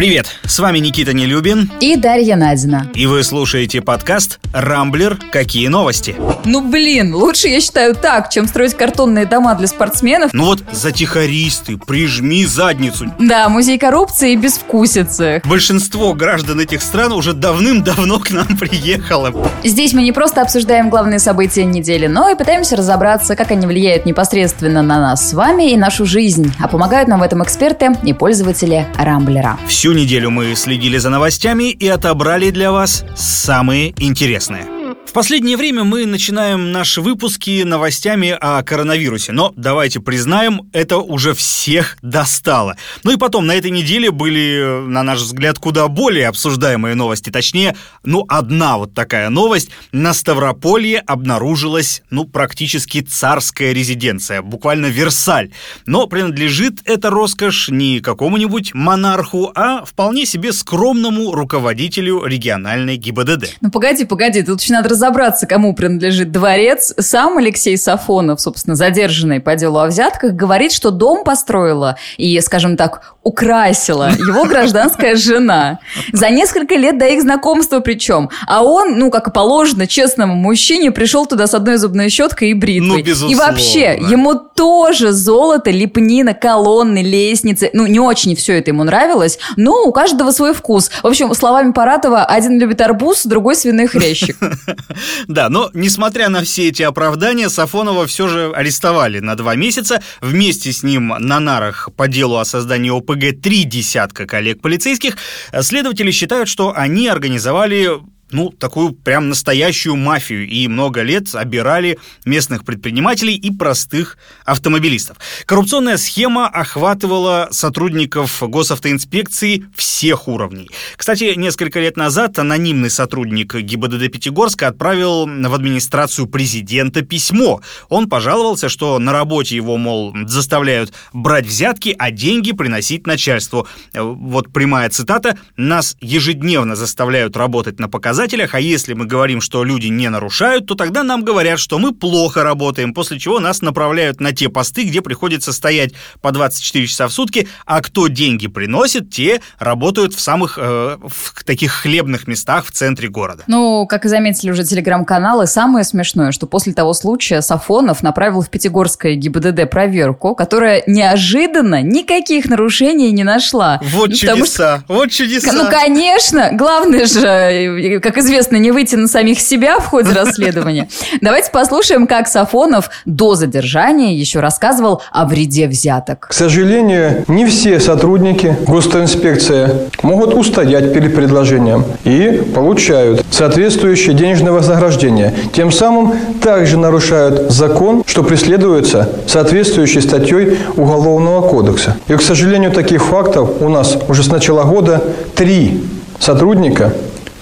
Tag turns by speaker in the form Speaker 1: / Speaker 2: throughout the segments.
Speaker 1: Привет, с вами Никита Нелюбин
Speaker 2: и Дарья Надина.
Speaker 1: И вы слушаете подкаст «Рамблер. Какие новости?».
Speaker 2: Ну блин, лучше я считаю так, чем строить картонные дома для спортсменов.
Speaker 1: Ну вот затихаристы, прижми задницу.
Speaker 2: Да, музей коррупции и безвкусицы.
Speaker 1: Большинство граждан этих стран уже давным-давно к нам приехало.
Speaker 2: Здесь мы не просто обсуждаем главные события недели, но и пытаемся разобраться, как они влияют непосредственно на нас с вами и нашу жизнь. А помогают нам в этом эксперты и пользователи Рамблера.
Speaker 1: Всю Неделю мы следили за новостями и отобрали для вас самые интересные. В последнее время мы начинаем наши выпуски новостями о коронавирусе, но давайте признаем, это уже всех достало. Ну и потом, на этой неделе были, на наш взгляд, куда более обсуждаемые новости. Точнее, ну, одна вот такая новость. На Ставрополье обнаружилась, ну, практически царская резиденция, буквально Версаль. Но принадлежит эта роскошь не какому-нибудь монарху, а вполне себе скромному руководителю региональной ГИБДД.
Speaker 2: Ну, погоди, погоди, тут еще надо разобраться, кому принадлежит дворец, сам Алексей Сафонов, собственно, задержанный по делу о взятках, говорит, что дом построила и, скажем так, украсила его гражданская жена. За несколько лет до их знакомства причем. А он, ну, как и положено, честному мужчине, пришел туда с одной зубной щеткой и бритвой.
Speaker 1: Ну.
Speaker 2: И вообще, ему тоже золото, лепнина, колонны, лестницы. Ну, не очень все это ему нравилось, но у каждого свой вкус. В общем, словами Паратова, один любит арбуз, другой свиной хрящик.
Speaker 1: Да, но несмотря на все эти оправдания, Сафонова все же арестовали на два месяца. Вместе с ним на нарах по делу о создании ОПГ три десятка коллег полицейских. Следователи считают, что они организовали ну, такую прям настоящую мафию и много лет обирали местных предпринимателей и простых автомобилистов. Коррупционная схема охватывала сотрудников госавтоинспекции всех уровней. Кстати, несколько лет назад анонимный сотрудник ГИБДД Пятигорска отправил в администрацию президента письмо. Он пожаловался, что на работе его, мол, заставляют брать взятки, а деньги приносить начальству. Вот прямая цитата «Нас ежедневно заставляют работать на показания показателях, а если мы говорим, что люди не нарушают, то тогда нам говорят, что мы плохо работаем, после чего нас направляют на те посты, где приходится стоять по 24 часа в сутки, а кто деньги приносит, те работают в самых э, в таких хлебных местах в центре города.
Speaker 2: Ну, как и заметили уже телеграм-каналы, самое смешное, что после того случая Сафонов направил в Пятигорское ГИБДД проверку, которая неожиданно никаких нарушений не нашла.
Speaker 1: Вот чудеса, что, вот чудеса.
Speaker 2: Ну, конечно, главное же, как известно, не выйти на самих себя в ходе расследования. Давайте послушаем, как Сафонов до задержания еще рассказывал о вреде взяток.
Speaker 3: К сожалению, не все сотрудники госинспекции могут устоять перед предложением и получают соответствующее денежное вознаграждение. Тем самым также нарушают закон, что преследуется соответствующей статьей Уголовного кодекса. И, к сожалению, таких фактов у нас уже с начала года три сотрудника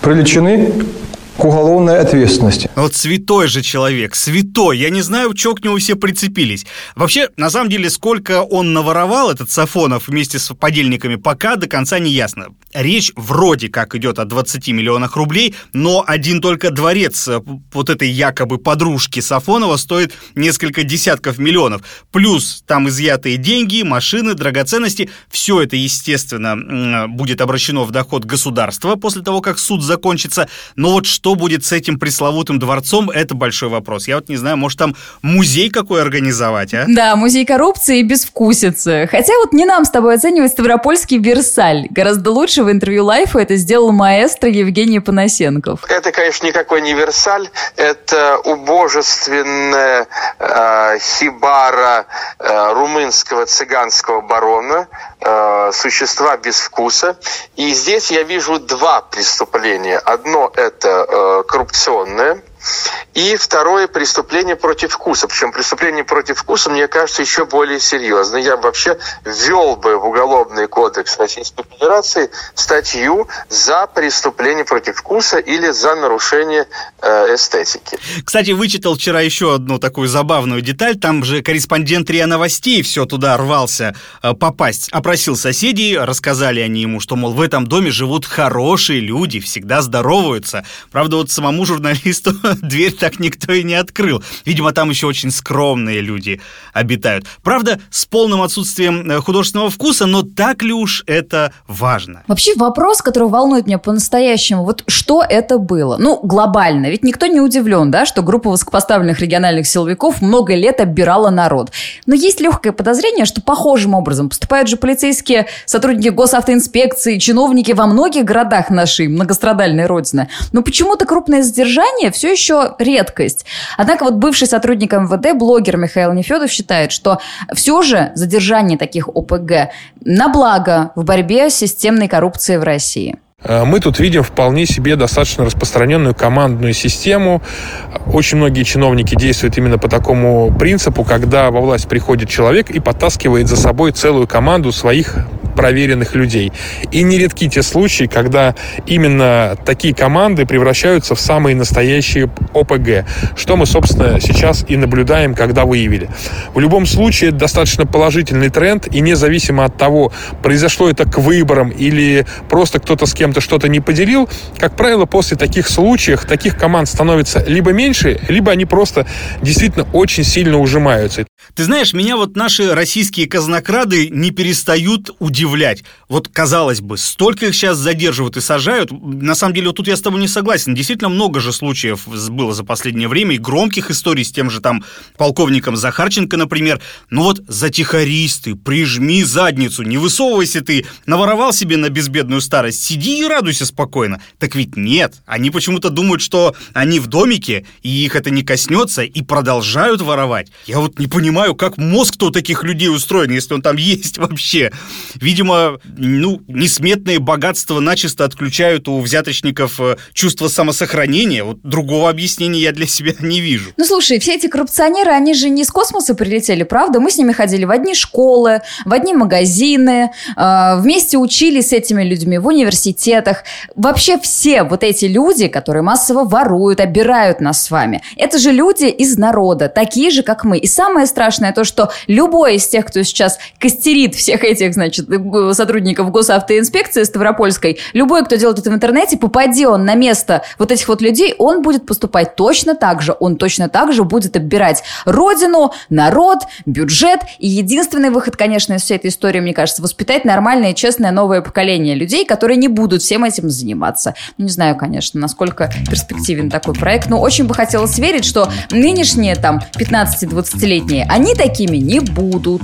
Speaker 3: привлечены к уголовной ответственности.
Speaker 1: Вот святой же человек, святой. Я не знаю, что к нему все прицепились. Вообще, на самом деле, сколько он наворовал, этот Сафонов, вместе с подельниками, пока до конца не ясно. Речь вроде как идет о 20 миллионах рублей, но один только дворец э, вот этой якобы подружки Сафонова стоит несколько десятков миллионов. Плюс там изъятые деньги, машины, драгоценности. Все это, естественно, будет обращено в доход государства после того, как суд закончится. Но вот что что будет с этим пресловутым дворцом, это большой вопрос. Я вот не знаю, может там музей какой организовать, а?
Speaker 2: Да, музей коррупции и безвкусицы. Хотя вот не нам с тобой оценивать Ставропольский Версаль. Гораздо лучше в интервью Лайфа это сделал маэстро Евгений Панасенков.
Speaker 4: Это, конечно, никакой не Версаль. Это убожественная э, хибара э, румынского цыганского барона, э, существа без вкуса. И здесь я вижу два преступления. Одно это э, коррупционное, и второе преступление против вкуса. Причем преступление против вкуса, мне кажется, еще более серьезное. Я вообще ввел бы в Уголовный кодекс Российской Федерации статью за преступление против вкуса или за нарушение э, эстетики.
Speaker 1: Кстати, вычитал вчера еще одну такую забавную деталь. Там же корреспондент РИА Новостей все туда рвался э, попасть. Опросил соседей, рассказали они ему, что, мол, в этом доме живут хорошие люди, всегда здороваются. Правда, вот самому журналисту дверь так никто и не открыл. Видимо, там еще очень скромные люди обитают. Правда, с полным отсутствием э, художественного вкуса, но так ли уж это важно?
Speaker 2: Вообще вопрос, который волнует меня по-настоящему, вот что это было? Ну, глобально. Ведь никто не удивлен, да, что группа высокопоставленных региональных силовиков много лет оббирала народ. Но есть легкое подозрение, что похожим образом поступают же полицейские сотрудники госавтоинспекции, чиновники во многих городах нашей многострадальной родины. Но почему-то крупное задержание все еще редкость. Однако вот бывший сотрудник МВД, блогер Михаил Нефедов считает, что все же задержание таких ОПГ на благо в борьбе с системной коррупцией в России.
Speaker 5: Э, мы тут видим вполне себе достаточно распространенную командную систему. Очень многие чиновники действуют именно по такому принципу, когда во власть приходит человек и подтаскивает за собой целую команду своих проверенных людей. И нередки те случаи, когда именно такие команды превращаются в самые настоящие ОПГ, что мы, собственно, сейчас и наблюдаем, когда выявили. В любом случае, это достаточно положительный тренд, и независимо от того, произошло это к выборам или просто кто-то с кем-то что-то не поделил, как правило, после таких случаев таких команд становится либо меньше, либо они просто действительно очень сильно ужимаются.
Speaker 1: Ты знаешь, меня вот наши российские казнокрады не перестают удивлять. Вот, казалось бы, столько их сейчас задерживают и сажают. На самом деле, вот тут я с тобой не согласен. Действительно, много же случаев было за последнее время, и громких историй с тем же там полковником Захарченко, например. Ну вот, затихаристы, прижми задницу, не высовывайся ты, наворовал себе на безбедную старость, сиди и радуйся спокойно. Так ведь нет, они почему-то думают, что они в домике, и их это не коснется, и продолжают воровать. Я вот не понимаю, понимаю, как мозг-то у таких людей устроен, если он там есть вообще. Видимо, ну, несметные богатства начисто отключают у взяточников э, чувство самосохранения. Вот другого объяснения я для себя не вижу.
Speaker 2: Ну, слушай, все эти коррупционеры, они же не из космоса прилетели, правда? Мы с ними ходили в одни школы, в одни магазины, э, вместе учились с этими людьми в университетах. Вообще все вот эти люди, которые массово воруют, обирают нас с вами, это же люди из народа, такие же, как мы. И самое страшное то, что любой из тех, кто сейчас костерит всех этих, значит, сотрудников госавтоинспекции Ставропольской, любой, кто делает это в интернете, попади он на место вот этих вот людей, он будет поступать точно так же. Он точно так же будет оббирать родину, народ, бюджет. И единственный выход, конечно, из всей этой истории, мне кажется, воспитать нормальное, честное новое поколение людей, которые не будут всем этим заниматься. Ну, не знаю, конечно, насколько перспективен такой проект, но очень бы хотелось верить, что нынешние там 15-20-летние они такими не будут.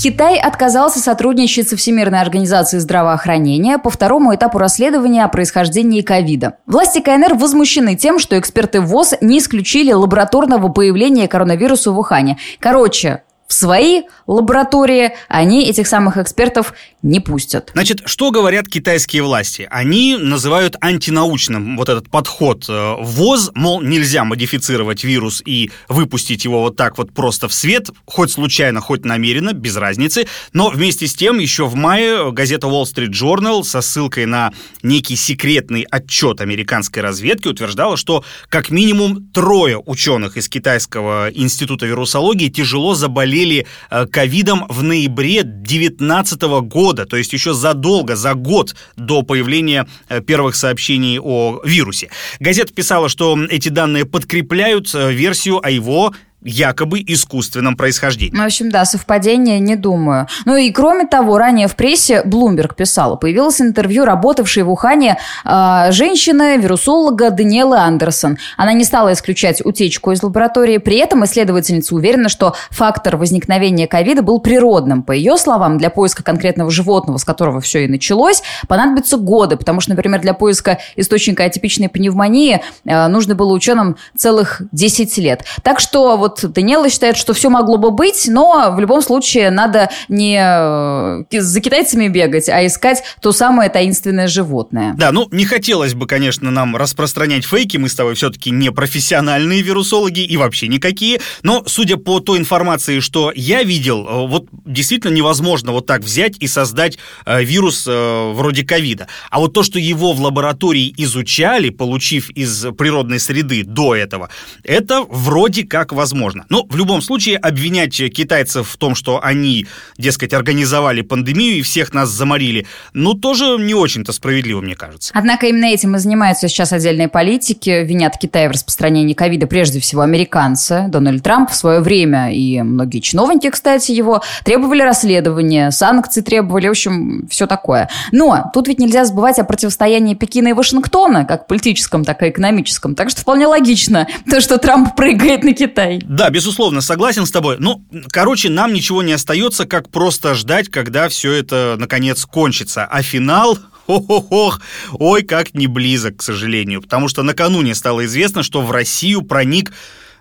Speaker 2: Китай отказался сотрудничать со Всемирной организацией здравоохранения по второму этапу расследования о происхождении ковида. Власти КНР возмущены тем, что эксперты ВОЗ не исключили лабораторного появления коронавируса в Ухане. Короче, в свои лаборатории они этих самых экспертов не пустят.
Speaker 1: Значит, что говорят китайские власти? Они называют антинаучным вот этот подход э, ВОЗ, мол, нельзя модифицировать вирус и выпустить его вот так вот просто в свет, хоть случайно, хоть намеренно, без разницы. Но вместе с тем, еще в мае газета Wall Street Journal со ссылкой на некий секретный отчет американской разведки утверждала, что как минимум трое ученых из Китайского института вирусологии тяжело заболели э, ковидом в ноябре 2019 года, то есть еще задолго, за год до появления э, первых сообщений о вирусе. Газета писала, что эти данные подкрепляют э, версию о его якобы искусственном происхождении.
Speaker 2: Ну, в общем, да, совпадение не думаю. Ну и кроме того, ранее в прессе Bloomberg писала, появилось интервью работавшей в Ухане э, женщины, вирусолога Даниэлы Андерсон. Она не стала исключать утечку из лаборатории. При этом исследовательница уверена, что фактор возникновения ковида был природным. По ее словам, для поиска конкретного животного, с которого все и началось, понадобятся годы, потому что, например, для поиска источника атипичной пневмонии э, нужно было ученым целых 10 лет. Так что вот вот Даниэла считает, что все могло бы быть, но в любом случае надо не э, за китайцами бегать, а искать то самое таинственное животное.
Speaker 1: Да, ну не хотелось бы, конечно, нам распространять фейки, мы с тобой все-таки не профессиональные вирусологи и вообще никакие, но судя по той информации, что я видел, э, вот действительно невозможно вот так взять и создать э, вирус вроде ковида. А вот то, что его в лаборатории изучали, получив из природной среды до этого, это вроде как возможно возможно. Но в любом случае обвинять китайцев в том, что они, дескать, организовали пандемию и всех нас заморили, ну, тоже не очень-то справедливо, мне кажется.
Speaker 2: Однако именно этим и занимаются сейчас отдельные политики, винят Китай в распространении ковида прежде всего американцы. Дональд Трамп в свое время и многие чиновники, кстати, его требовали расследования, санкции требовали, в общем, все такое. Но тут ведь нельзя забывать о противостоянии Пекина и Вашингтона, как политическом, так и экономическом. Так что вполне логично то, что Трамп прыгает на Китай.
Speaker 1: Да, безусловно, согласен с тобой. Ну, короче, нам ничего не остается, как просто ждать, когда все это, наконец, кончится. А финал, Ох-ох-ох, ой, как не близок, к сожалению, потому что накануне стало известно, что в Россию проник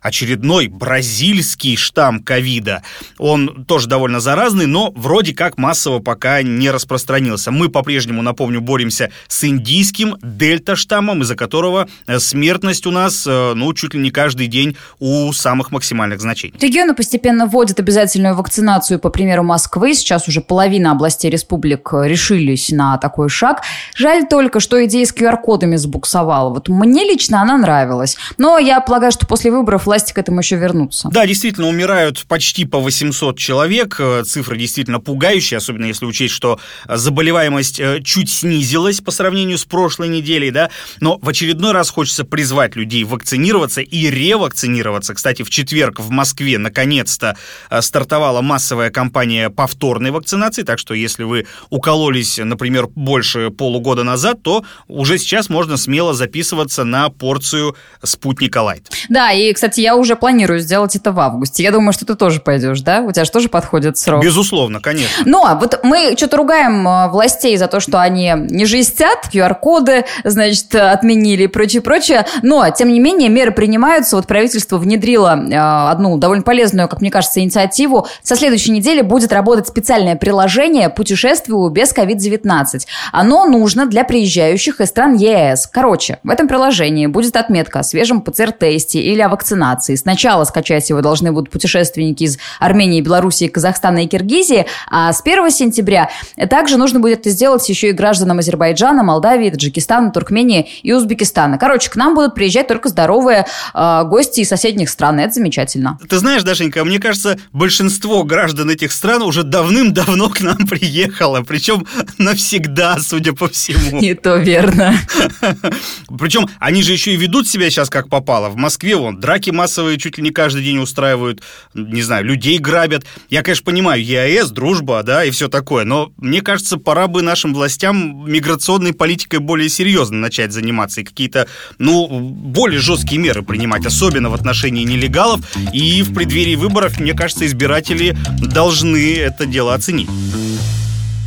Speaker 1: очередной бразильский штамм ковида. Он тоже довольно заразный, но вроде как массово пока не распространился. Мы по-прежнему, напомню, боремся с индийским дельта-штаммом, из-за которого э, смертность у нас, э, ну, чуть ли не каждый день у самых максимальных значений.
Speaker 2: Регионы постепенно вводят обязательную вакцинацию, по примеру Москвы. Сейчас уже половина областей республик решились на такой шаг. Жаль только, что идея с QR-кодами сбуксовала. Вот мне лично она нравилась. Но я полагаю, что после выборов власти к этому еще вернутся.
Speaker 1: Да, действительно, умирают почти по 800 человек. Э, цифры действительно пугающие, особенно если учесть, что заболеваемость э, чуть снизилась по сравнению с прошлой неделей, да. Но в очередной раз хочется призвать людей вакцинироваться и ревакцинироваться. Кстати, в четверг в Москве наконец-то э, стартовала массовая кампания повторной вакцинации, так что если вы укололись, например, больше полугода назад, то уже сейчас можно смело записываться на порцию спутника Лайт.
Speaker 2: Да, и, кстати, я уже планирую сделать это в августе. Я думаю, что ты тоже пойдешь, да? У тебя же тоже подходит срок.
Speaker 1: Безусловно, конечно.
Speaker 2: Но вот мы что-то ругаем э, властей за то, что они не жестят, QR-коды, значит, отменили и прочее, прочее. Но, тем не менее, меры принимаются. Вот правительство внедрило э, одну довольно полезную, как мне кажется, инициативу. Со следующей недели будет работать специальное приложение «Путешествию без COVID-19». Оно нужно для приезжающих из стран ЕС. Короче, в этом приложении будет отметка о свежем ПЦР-тесте или о вакцинации вакцинации. Сначала скачать его должны будут путешественники из Армении, Белоруссии, Казахстана и Киргизии, а с 1 сентября также нужно будет это сделать еще и гражданам Азербайджана, Молдавии, Таджикистана, Туркмении и Узбекистана. Короче, к нам будут приезжать только здоровые э, гости из соседних стран. Это замечательно.
Speaker 1: Ты знаешь, Дашенька, мне кажется, большинство граждан этих стран уже давным-давно к нам приехало, причем навсегда, судя по всему.
Speaker 2: Не то верно.
Speaker 1: Причем они же еще и ведут себя сейчас как попало. В Москве вон драки массовые чуть ли не каждый день устраивают, не знаю, людей грабят. Я, конечно, понимаю, ЕАЭС, дружба, да, и все такое, но мне кажется, пора бы нашим властям миграционной политикой более серьезно начать заниматься и какие-то, ну, более жесткие меры принимать, особенно в отношении нелегалов. И в преддверии выборов, мне кажется, избиратели должны это дело оценить.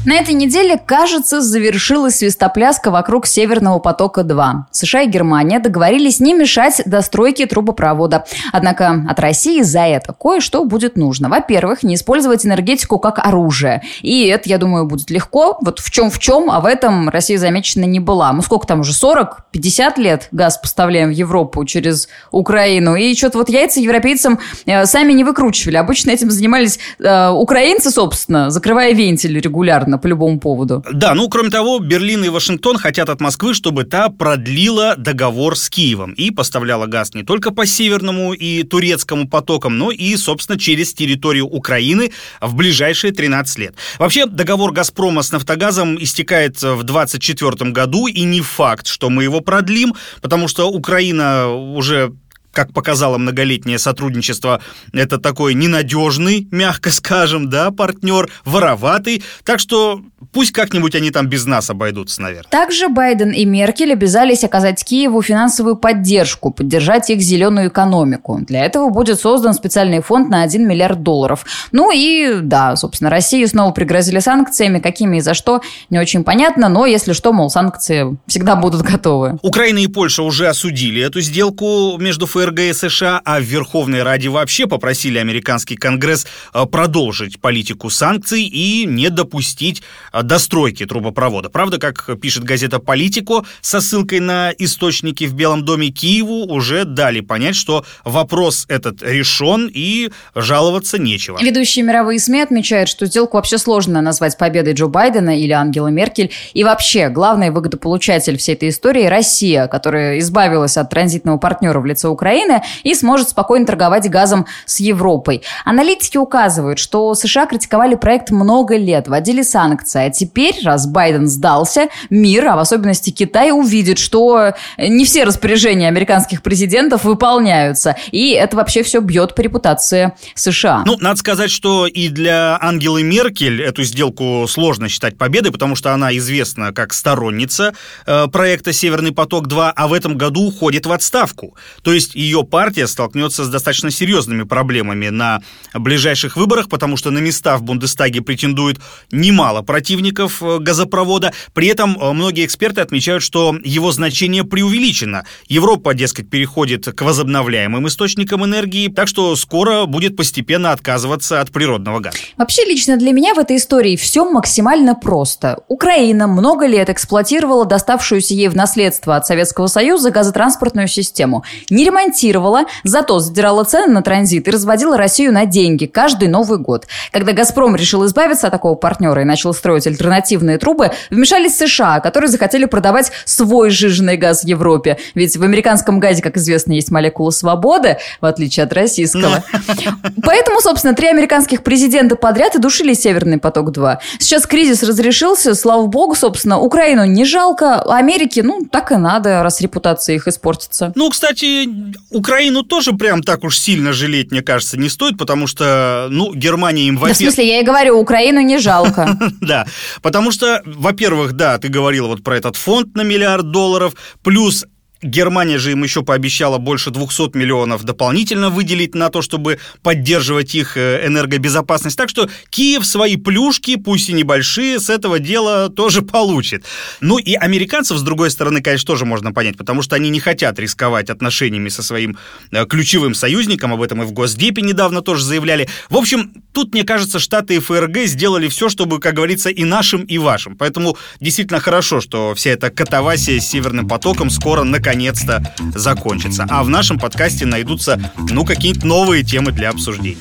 Speaker 2: На этой неделе, кажется, завершилась свистопляска вокруг Северного потока-2. США и Германия договорились не мешать достройке трубопровода. Однако от России за это кое-что будет нужно. Во-первых, не использовать энергетику как оружие. И это, я думаю, будет легко. Вот в чем в чем, а в этом Россия замечена не была. Мы сколько там уже, 40-50 лет газ поставляем в Европу через Украину. И что-то вот яйца европейцам э, сами не выкручивали. Обычно этим занимались э, украинцы, собственно, закрывая вентиль регулярно постоянно, по любому поводу.
Speaker 1: Да, ну, кроме того, Берлин и Вашингтон хотят от Москвы, чтобы та продлила договор с Киевом и поставляла газ не только по северному и турецкому потокам, но и, собственно, через территорию Украины в ближайшие 13 лет. Вообще, договор «Газпрома» с «Нафтогазом» истекает в 2024 году, и не факт, что мы его продлим, потому что Украина уже как показало многолетнее сотрудничество, это такой ненадежный, мягко скажем, да, партнер, вороватый. Так что пусть как-нибудь они там без нас обойдутся, наверное.
Speaker 2: Также Байден и Меркель обязались оказать Киеву финансовую поддержку, поддержать их зеленую экономику. Для этого будет создан специальный фонд на 1 миллиард долларов. Ну и, да, собственно, Россию снова пригрозили санкциями, какими и за что, не очень понятно, но если что, мол, санкции всегда будут готовы.
Speaker 1: Украина и Польша уже осудили эту сделку между ФРГ и США, а в Верховной Раде вообще попросили американский Конгресс э, продолжить политику санкций и не допустить э, достройки трубопровода. Правда, как пишет газета «Политико», со ссылкой на источники в Белом доме Киеву уже дали понять, что вопрос этот решен и жаловаться нечего.
Speaker 2: Ведущие мировые СМИ отмечают, что сделку вообще сложно назвать победой Джо Байдена или Ангела Меркель. И вообще, главный выгодополучатель всей этой истории – Россия, которая избавилась от транзитного партнера в лице Украины и сможет спокойно торговать газом с Европой. Аналитики указывают, что США критиковали проект много лет, вводили санкции, а теперь, раз Байден сдался, мир, а в особенности Китай, увидит, что не все распоряжения американских президентов выполняются, и это вообще все бьет по репутации США.
Speaker 1: Ну, надо сказать, что и для Ангелы Меркель эту сделку сложно считать победой, потому что она известна как сторонница э, проекта «Северный поток-2», а в этом году уходит в отставку. То есть ее партия столкнется с достаточно серьезными проблемами на ближайших выборах, потому что на места в Бундестаге претендует немало противников э, газопровода. При этом э, многие эксперты отмечают, что его значение преувеличено. Европа, дескать, переходит к возобновляемым источникам энергии, так что скоро будет постепенно отказываться от природного газа.
Speaker 2: Вообще, лично для меня в этой истории все максимально просто. Украина много лет эксплуатировала доставшуюся ей в наследство от Советского Союза газотранспортную систему. Не ремонтировала, зато задирала цены на транзит и разводила Россию на деньги каждый Новый год. Когда «Газпром» решил избавиться от такого партнера и начал строить альтернативные трубы, вмешались США, которые захотели продавать свой жиженый газ в Европе. Ведь в американском газе, как известно, есть молекула свободы, в отличие от российского. Поэтому, собственно, три американских президента подряд и душили «Северный поток-2». Сейчас кризис разрешился, слава богу, собственно, Украину не жалко, Америке, ну, так и надо, раз репутация их испортится.
Speaker 1: Ну, кстати, Украину тоже прям так уж сильно жалеть, мне кажется, не стоит, потому что, ну, Германия им,
Speaker 2: во-первых... Да, в смысле, я и говорю, Украину не жалко.
Speaker 1: Да, потому что, во-первых, да, ты говорила вот про этот фонд на миллиард долларов, плюс Германия же им еще пообещала больше 200 миллионов дополнительно выделить на то, чтобы поддерживать их э, энергобезопасность. Так что Киев свои плюшки, пусть и небольшие, с этого дела тоже получит. Ну и американцев, с другой стороны, конечно, тоже можно понять, потому что они не хотят рисковать отношениями со своим э, ключевым союзником, об этом и в Госдепе недавно тоже заявляли. В общем, тут, мне кажется, Штаты и ФРГ сделали все, чтобы, как говорится, и нашим, и вашим. Поэтому действительно хорошо, что вся эта катавасия с Северным потоком скоро наконец наконец-то закончится. А в нашем подкасте найдутся, ну, какие-нибудь новые темы для обсуждения.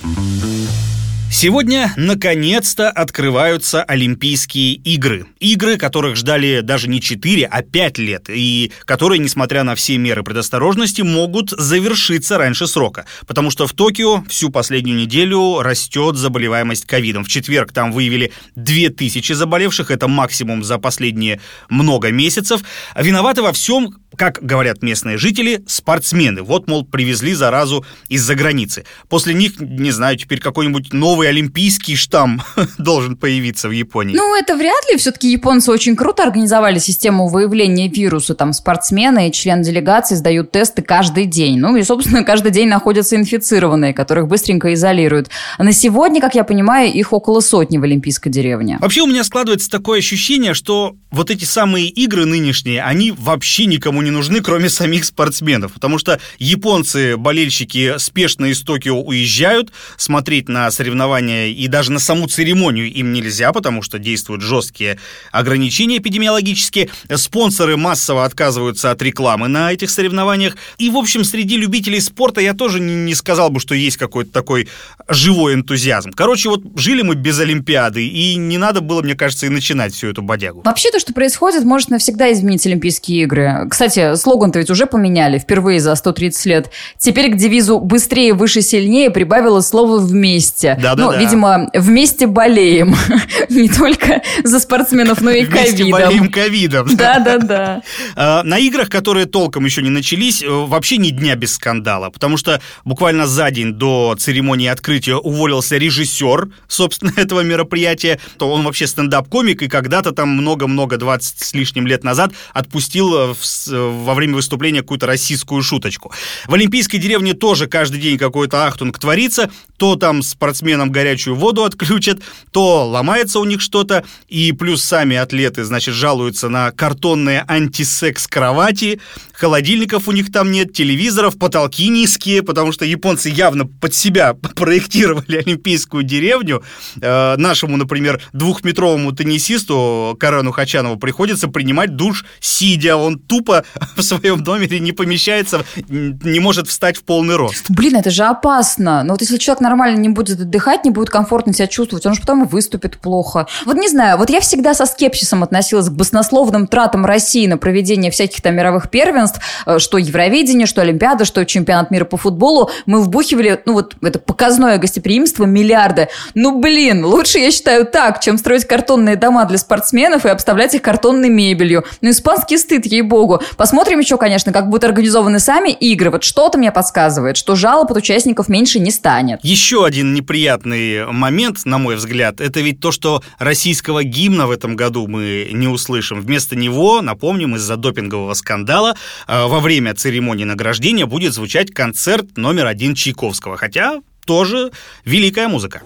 Speaker 1: Сегодня, наконец-то, открываются Олимпийские игры. Игры, которых ждали даже не 4, а 5 лет, и которые, несмотря на все меры предосторожности, могут завершиться раньше срока. Потому что в Токио всю последнюю неделю растет заболеваемость ковидом. В четверг там выявили 2000 заболевших, это максимум за последние много месяцев. Виноваты во всем как говорят местные жители, спортсмены. Вот, мол, привезли заразу из-за границы. После них, не знаю, теперь какой-нибудь новый олимпийский штамм должен появиться в Японии.
Speaker 2: Ну, это вряд ли. Все-таки японцы очень круто организовали систему выявления вируса. Там спортсмены и члены делегации сдают тесты каждый день. Ну и, собственно, каждый день находятся инфицированные, которых быстренько изолируют. А на сегодня, как я понимаю, их около сотни в Олимпийской деревне.
Speaker 1: Вообще у меня складывается такое ощущение, что вот эти самые игры нынешние, они вообще никому не нужны, кроме самих спортсменов. Потому что японцы, болельщики спешно из Токио уезжают, смотреть на соревнования и даже на саму церемонию им нельзя, потому что действуют жесткие ограничения эпидемиологические. Спонсоры массово отказываются от рекламы на этих соревнованиях. И, в общем, среди любителей спорта я тоже не, не сказал бы, что есть какой-то такой живой энтузиазм. Короче, вот жили мы без Олимпиады, и не надо было, мне кажется, и начинать всю эту бодягу.
Speaker 2: Вообще, то, что происходит, может навсегда изменить Олимпийские игры. Кстати, кстати, слоган-то ведь уже поменяли впервые за 130 лет. Теперь к девизу «быстрее, выше, сильнее» прибавилось слово «вместе».
Speaker 1: Да, да,
Speaker 2: ну,
Speaker 1: да.
Speaker 2: видимо, вместе болеем. Не только за спортсменов, но и ковидом.
Speaker 1: Вместе болеем ковидом.
Speaker 2: Да, да, да.
Speaker 1: А, на играх, которые толком еще не начались, э, вообще ни дня без скандала, потому что буквально за день до церемонии открытия уволился режиссер, собственно, этого мероприятия. То он вообще стендап-комик, и когда-то там много-много, 20 с лишним лет назад отпустил э, в во время выступления какую-то российскую шуточку. В Олимпийской деревне тоже каждый день какой-то ахтунг творится. То там спортсменам горячую воду отключат, то ломается у них что-то. И плюс сами атлеты, значит, жалуются на картонные антисекс-кровати. Холодильников у них там нет, телевизоров, потолки низкие, потому что японцы явно под себя проектировали олимпийскую деревню. Э, нашему, например, двухметровому теннисисту Карену Молчанову приходится принимать душ сидя. Он тупо в своем номере не помещается, не может встать в полный рост.
Speaker 2: Блин, это же опасно. Но вот если человек нормально не будет отдыхать, не будет комфортно себя чувствовать, он же потом выступит плохо. Вот не знаю, вот я всегда со скепсисом относилась к баснословным тратам России на проведение всяких там мировых первенств, э, что Евровидение, что Олимпиада, что чемпионат мира по футболу. Мы вбухивали, ну вот это показное гостеприимство миллиарды. Ну блин, лучше я считаю так, чем строить картонные дома для спортсменов и обставлять их картонной мебелью. Ну испанский стыд, ей-богу. Посмотрим еще, конечно, как будут организованы сами игры. Вот что-то мне подсказывает, что жалоб от участников меньше не станет.
Speaker 1: Еще один неприятный момент, на мой взгляд, это ведь то, что российского гимна в этом году мы не услышим. Вместо него, напомним, из-за допингового скандала э, во время церемонии награждения будет звучать концерт номер один Чайковского. Хотя тоже великая музыка.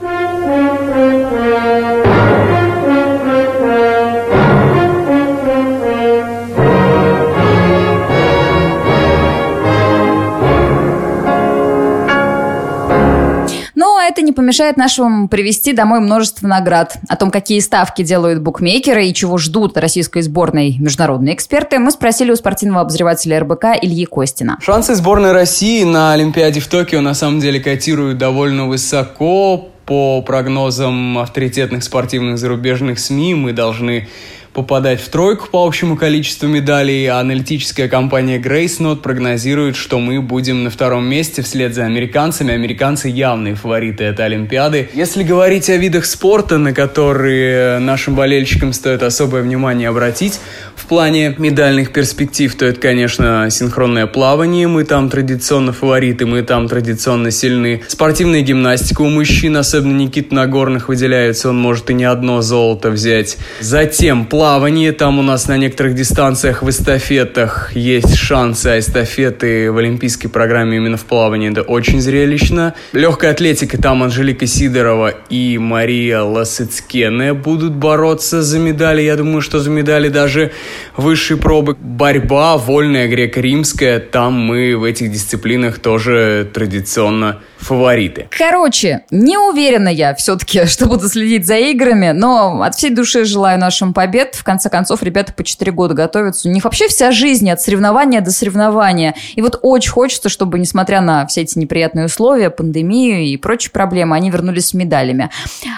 Speaker 2: Это не помешает нашему привести домой множество наград. О том, какие ставки делают букмекеры и чего ждут российской сборной международные эксперты, мы спросили у спортивного обозревателя РБК Ильи Костина.
Speaker 6: Шансы сборной России на Олимпиаде в Токио на самом деле котируют довольно высоко. По прогнозам авторитетных спортивных зарубежных СМИ мы должны попадать в тройку по общему количеству медалей, а аналитическая компания Grace прогнозирует, что мы будем на втором месте вслед за американцами. Американцы явные фавориты этой Олимпиады. Если говорить о видах спорта, на которые нашим болельщикам стоит особое внимание обратить, в плане медальных перспектив, то это, конечно, синхронное плавание. Мы там традиционно фавориты, мы там традиционно сильны. Спортивная гимнастика у мужчин, особенно Никита Нагорных, выделяется. Он может и не одно золото взять. Затем плавание. Там у нас на некоторых дистанциях в эстафетах есть шансы, а эстафеты в олимпийской программе именно в плавании это очень зрелищно. Легкая атлетика, там Анжелика Сидорова и Мария Ласыцкене будут бороться за медали. Я думаю, что за медали даже высшей пробы. Борьба вольная греко-римская, там мы в этих дисциплинах тоже традиционно фавориты.
Speaker 2: Короче, не уверена я все-таки, что буду следить за играми, но от всей души желаю нашим побед. В конце концов, ребята по 4 года готовятся. У них вообще вся жизнь от соревнования до соревнования. И вот очень хочется, чтобы, несмотря на все эти неприятные условия, пандемию и прочие проблемы, они вернулись с медалями.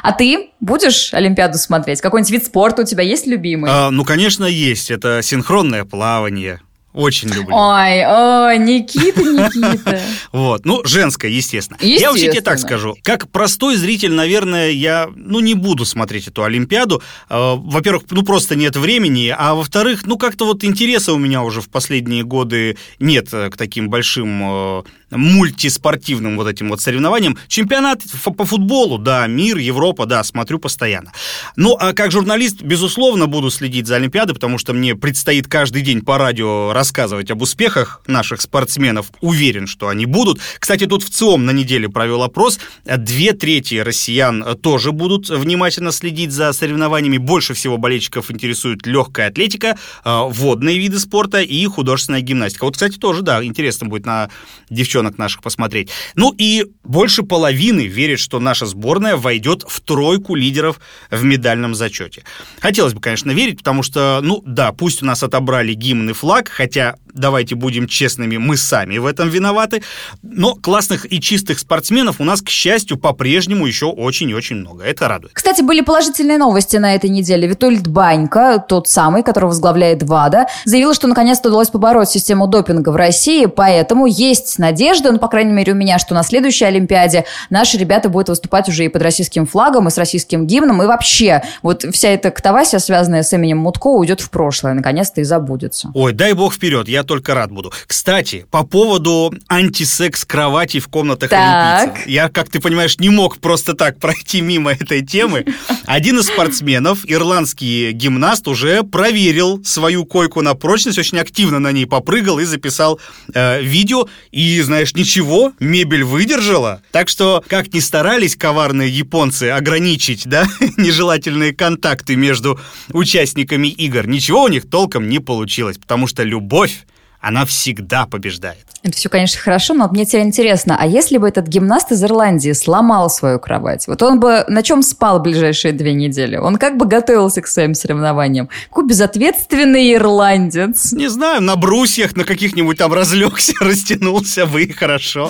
Speaker 2: А ты будешь Олимпиаду смотреть? Какой-нибудь вид спорта у тебя есть любимый?
Speaker 1: А, ну, конечно, есть. Это синхронное плавание. Очень люблю.
Speaker 2: Ой, ой, Никита, Никита.
Speaker 1: Вот, ну, женское, естественно. Я вообще тебе так скажу. Как простой зритель, наверное, я, ну, не буду смотреть эту Олимпиаду. А, во-первых, ну, просто нет времени, а во-вторых, ну, как-то вот интереса у меня уже в последние годы нет к таким большим э, мультиспортивным вот этим вот соревнованиям. Чемпионат по футболу, да, мир, Европа, да, смотрю постоянно. Ну, а как журналист, безусловно, буду следить за Олимпиадой, потому что мне предстоит каждый день по радио рассказывать об успехах наших спортсменов. Уверен, что они будут. Кстати, тут в ЦИОМ на неделе провел опрос. Две трети россиян тоже будут внимательно следить за соревнованиями. Больше всего болельщиков интересует легкая атлетика, э, водные виды спорта и художественная гимнастика. Вот, кстати, тоже, да, интересно будет на девчонок наших посмотреть. Ну и больше половины верит, что наша сборная войдет в тройку лидеров в медальном зачете. Хотелось бы, конечно, верить, потому что, ну да, пусть у нас отобрали гимн и флаг, хотя давайте будем честными, мы сами в этом виноваты. Но классных и чистых спортсменов у нас, к счастью, по-прежнему еще очень и очень много. Это радует.
Speaker 2: Кстати, были положительные новости на этой неделе. Витольд Банька, тот самый, который возглавляет ВАДА, заявил, что наконец-то удалось побороть систему допинга в России, поэтому есть надежда, ну, по крайней мере, у меня, что на следующей Олимпиаде наши ребята будут выступать уже и под российским флагом, и с российским гимном, и вообще вот вся эта катавасия, связанная с именем Мутко, уйдет в прошлое, наконец-то и забудется.
Speaker 1: Ой, дай бог вперед, я только рад буду. Кстати, по поводу антисекс кровати в комнатах так. олимпийцев. Я, как ты понимаешь, не мог просто так пройти мимо этой темы. Один из спортсменов, ирландский гимнаст, уже проверил свою койку на прочность, очень активно на ней попрыгал и записал э, видео. И, знаешь, ничего, мебель выдержала. Так что, как ни старались коварные японцы ограничить, да, нежелательные контакты между участниками игр, ничего у них толком не получилось, потому что любовь она всегда побеждает.
Speaker 2: Это все, конечно, хорошо, но мне теперь интересно, а если бы этот гимнаст из Ирландии сломал свою кровать, вот он бы на чем спал ближайшие две недели? Он как бы готовился к своим соревнованиям? Какой безответственный ирландец.
Speaker 1: Не знаю, на брусьях на каких-нибудь там разлегся, растянулся бы и хорошо.